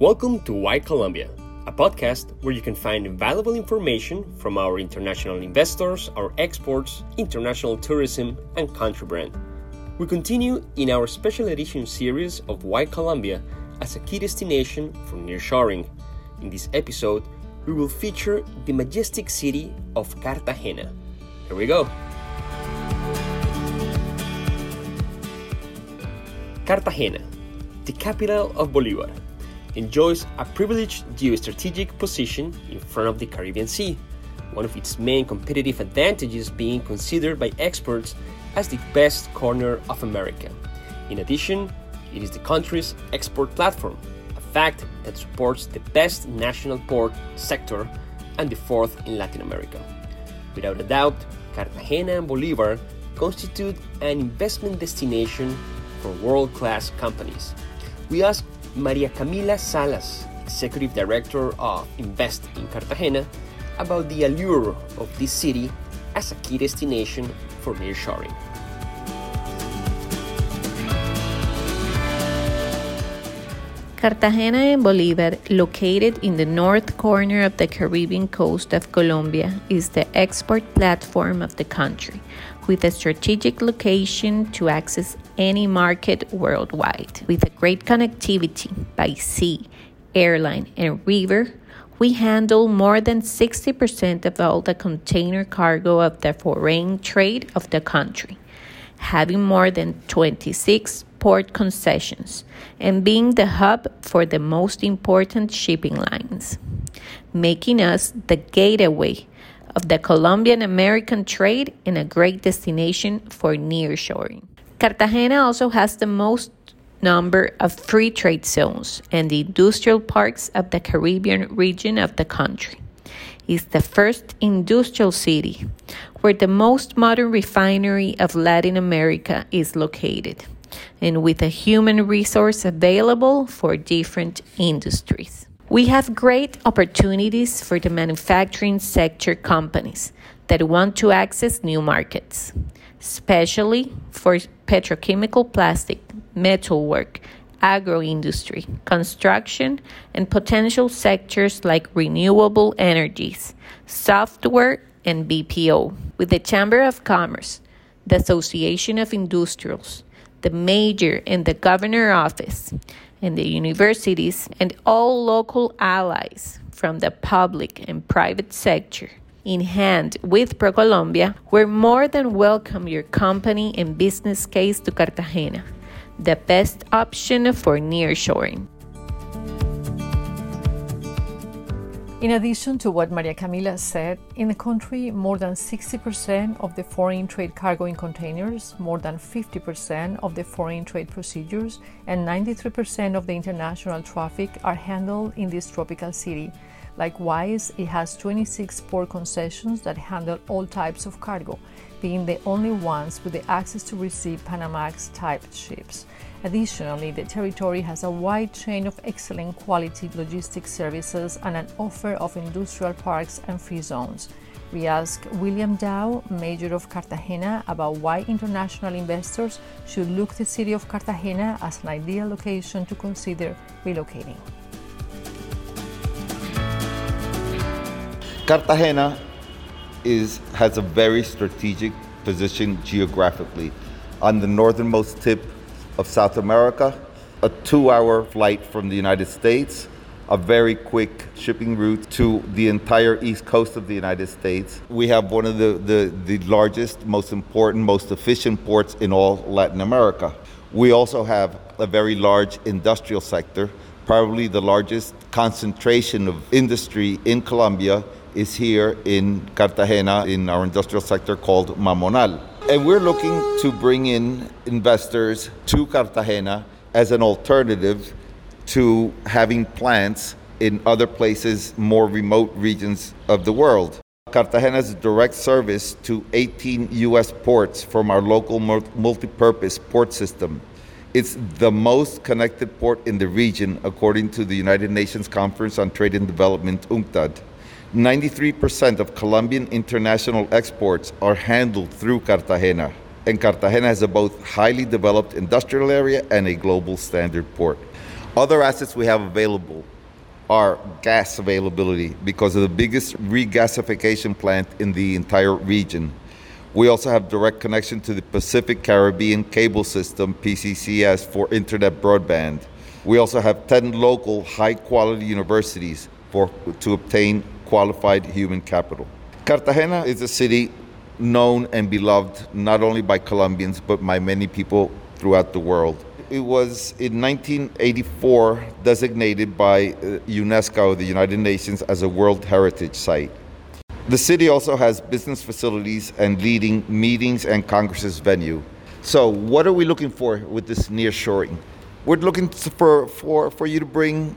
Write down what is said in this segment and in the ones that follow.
Welcome to Why Colombia, a podcast where you can find valuable information from our international investors, our exports, international tourism, and country brand. We continue in our special edition series of Why Colombia as a key destination for nearshoring. In this episode, we will feature the majestic city of Cartagena. Here we go. Cartagena, the capital of Bolivar enjoys a privileged geostrategic position in front of the Caribbean Sea, one of its main competitive advantages being considered by experts as the best corner of America. In addition, it is the country's export platform, a fact that supports the best national port sector and the fourth in Latin America. Without a doubt, Cartagena and Bolivar constitute an investment destination for world class companies. We asked Maria Camila Salas, Executive Director of Invest in Cartagena, about the allure of this city as a key destination for nearshoring. Cartagena and Bolivar, located in the north corner of the Caribbean coast of Colombia, is the export platform of the country, with a strategic location to access any market worldwide. With a great connectivity by sea, airline, and river, we handle more than 60% of all the container cargo of the foreign trade of the country, having more than 26 port concessions and being the hub for the most important shipping lines, making us the gateway of the Colombian American trade and a great destination for nearshoring. Cartagena also has the most number of free trade zones and the industrial parks of the Caribbean region of the country. It's the first industrial city where the most modern refinery of Latin America is located and with a human resource available for different industries. We have great opportunities for the manufacturing sector companies that want to access new markets, especially for petrochemical plastic, metalwork, agro industry, construction, and potential sectors like renewable energies, software, and BPO. With the Chamber of Commerce, the Association of Industrials, the major and the governor office, and the universities, and all local allies from the public and private sector in hand with ProColombia, we're more than welcome your company and business case to Cartagena, the best option for nearshoring. In addition to what Maria Camila said, in the country, more than 60% of the foreign trade cargo in containers, more than 50% of the foreign trade procedures, and 93% of the international traffic are handled in this tropical city. Likewise, it has 26 port concessions that handle all types of cargo, being the only ones with the access to receive Panamax type ships. Additionally, the territory has a wide chain of excellent quality logistics services and an offer of industrial parks and free zones. We asked William Dau, Mayor of Cartagena, about why international investors should look the city of Cartagena as an ideal location to consider relocating. Cartagena is, has a very strategic position geographically on the northernmost tip of South America, a two hour flight from the United States, a very quick shipping route to the entire east coast of the United States. We have one of the, the, the largest, most important, most efficient ports in all Latin America. We also have a very large industrial sector, probably the largest concentration of industry in Colombia is here in Cartagena in our industrial sector called Mamonal. And we're looking to bring in investors to Cartagena as an alternative to having plants in other places, more remote regions of the world. Cartagena direct service to 18 U.S. ports from our local multi-purpose port system. It's the most connected port in the region, according to the United Nations Conference on Trade and Development, UNCTAD. 93% of Colombian international exports are handled through Cartagena, and Cartagena has a both highly developed industrial area and a global standard port. Other assets we have available are gas availability because of the biggest regasification plant in the entire region. We also have direct connection to the Pacific Caribbean Cable System, PCCS, for internet broadband. We also have 10 local high quality universities for, to obtain qualified human capital. Cartagena is a city known and beloved not only by Colombians but by many people throughout the world. It was in 1984 designated by uh, UNESCO, the United Nations, as a World Heritage Site. The city also has business facilities and leading meetings and congresses venue. So, what are we looking for with this nearshoring? We're looking for, for, for you to bring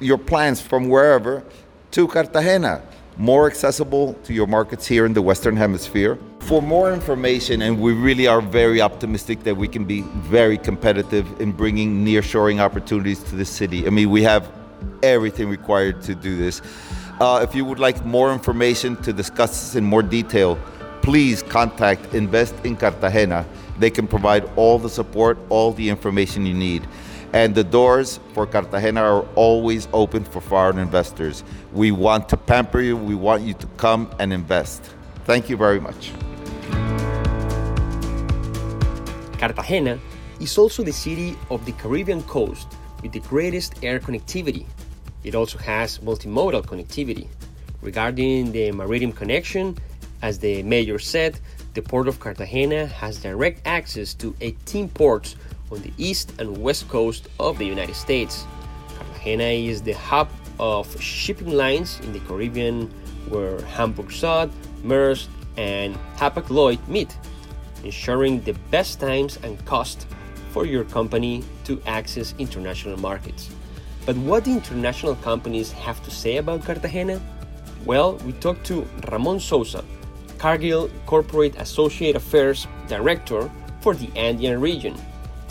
your plans from wherever to Cartagena more accessible to your markets here in the Western Hemisphere. For more information, and we really are very optimistic that we can be very competitive in bringing nearshoring opportunities to the city. I mean, we have everything required to do this. Uh, if you would like more information to discuss this in more detail, please contact Invest in Cartagena. They can provide all the support, all the information you need. And the doors for Cartagena are always open for foreign investors. We want to pamper you, we want you to come and invest. Thank you very much. Cartagena is also the city of the Caribbean coast with the greatest air connectivity. It also has multimodal connectivity. Regarding the maritime connection, as the mayor said, the port of Cartagena has direct access to 18 ports on the east and west coast of the United States. Cartagena is the hub of shipping lines in the Caribbean where Hamburg Süd, Maersk, and Hapag-Lloyd meet, ensuring the best times and cost for your company to access international markets. But what do international companies have to say about Cartagena? Well, we talked to Ramon Sousa, Cargill Corporate Associate Affairs Director for the Andean region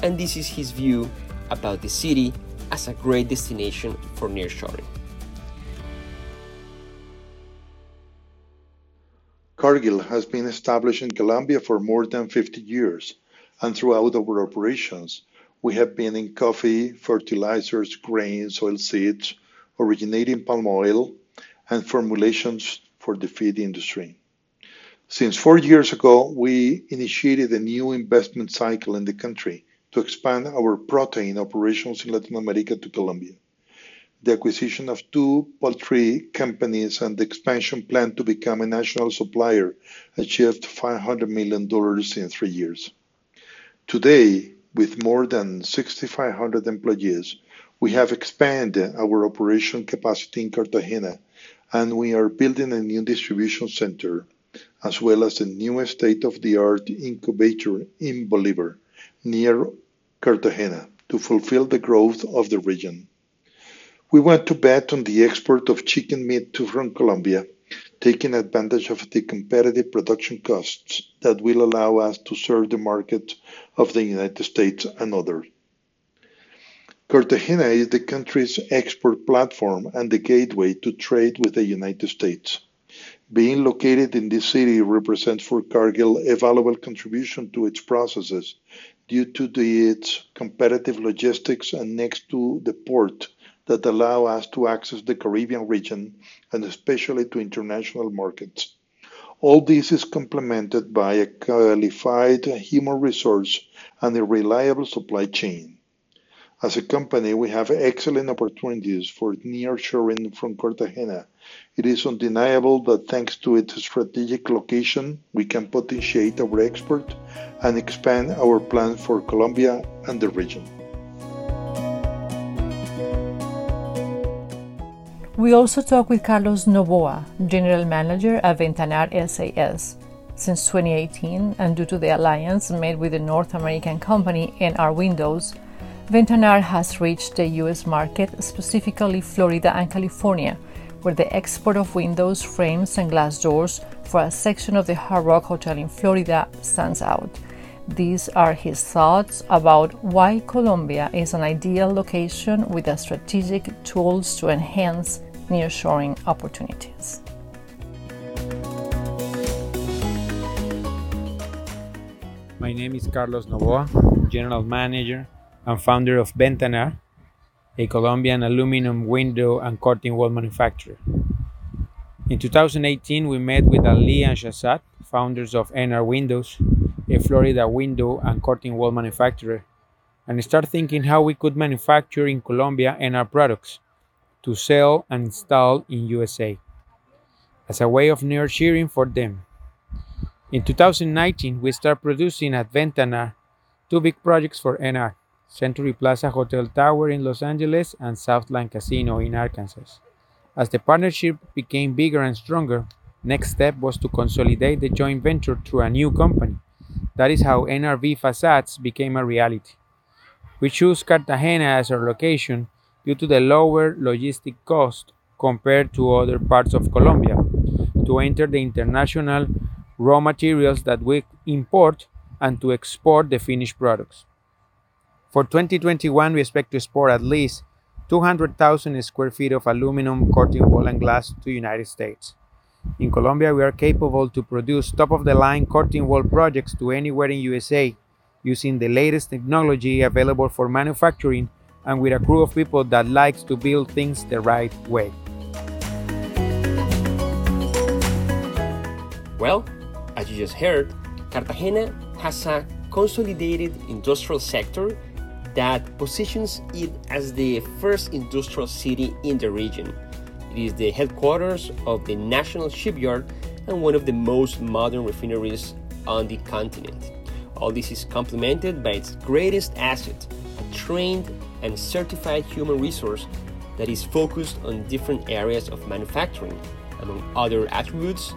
and this is his view about the city as a great destination for nearshoring. Cargill has been established in Colombia for more than 50 years, and throughout our operations, we have been in coffee, fertilizers, grains, oilseeds, originating palm oil, and formulations for the feed industry. Since four years ago, we initiated a new investment cycle in the country to expand our protein operations in Latin America to Colombia. The acquisition of two poultry companies and the expansion plan to become a national supplier achieved $500 million in three years. Today, with more than 6,500 employees, we have expanded our operation capacity in Cartagena, and we are building a new distribution center, as well as a new state-of-the-art incubator in Bolivar, near Cartagena to fulfill the growth of the region. We want to bet on the export of chicken meat to from Colombia, taking advantage of the competitive production costs that will allow us to serve the market of the United States and others. Cartagena is the country's export platform and the gateway to trade with the United States. Being located in this city represents for Cargill a valuable contribution to its processes due to the, its competitive logistics and next to the port that allow us to access the Caribbean region and especially to international markets. All this is complemented by a qualified human resource and a reliable supply chain. As a company, we have excellent opportunities for nearshoring from Cartagena. It is undeniable that thanks to its strategic location, we can potentiate our export and expand our plans for Colombia and the region. We also talked with Carlos Novoa, General Manager at Ventanar SAS. Since 2018, and due to the alliance made with the North American company NR Windows, Ventanar has reached the US market, specifically Florida and California, where the export of windows, frames, and glass doors for a section of the Hard Rock Hotel in Florida stands out. These are his thoughts about why Colombia is an ideal location with the strategic tools to enhance nearshoring opportunities. My name is Carlos Novoa, General Manager and founder of Ventanar, a Colombian aluminum window and curtain wall manufacturer. In 2018, we met with Ali and Shazad, founders of NR Windows, a Florida window and curtain wall manufacturer, and started thinking how we could manufacture in Colombia NR products to sell and install in USA as a way of nearshoring for them. In 2019, we started producing at Ventanar two big projects for NR Century Plaza Hotel Tower in Los Angeles and Southland Casino in Arkansas. As the partnership became bigger and stronger, next step was to consolidate the joint venture through a new company. That is how NRV Facades became a reality. We chose Cartagena as our location due to the lower logistic cost compared to other parts of Colombia to enter the international raw materials that we import and to export the finished products. For 2021, we expect to export at least 200,000 square feet of aluminum, curtain wall, and glass to the United States. In Colombia, we are capable to produce top-of-the-line curtain wall projects to anywhere in USA using the latest technology available for manufacturing and with a crew of people that likes to build things the right way. Well, as you just heard, Cartagena has a consolidated industrial sector that positions it as the first industrial city in the region. It is the headquarters of the National Shipyard and one of the most modern refineries on the continent. All this is complemented by its greatest asset, a trained and certified human resource that is focused on different areas of manufacturing. Among other attributes,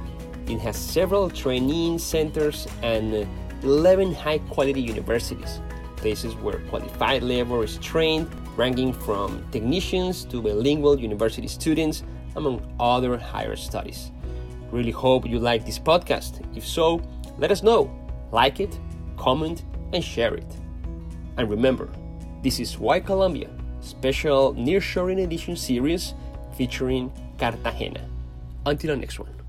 it has several training centers and 11 high quality universities places where qualified labor is trained, ranging from technicians to bilingual university students, among other higher studies. Really hope you like this podcast. If so, let us know. Like it, comment, and share it. And remember, this is Why Colombia, special Nearshoring Edition series featuring Cartagena. Until the next one.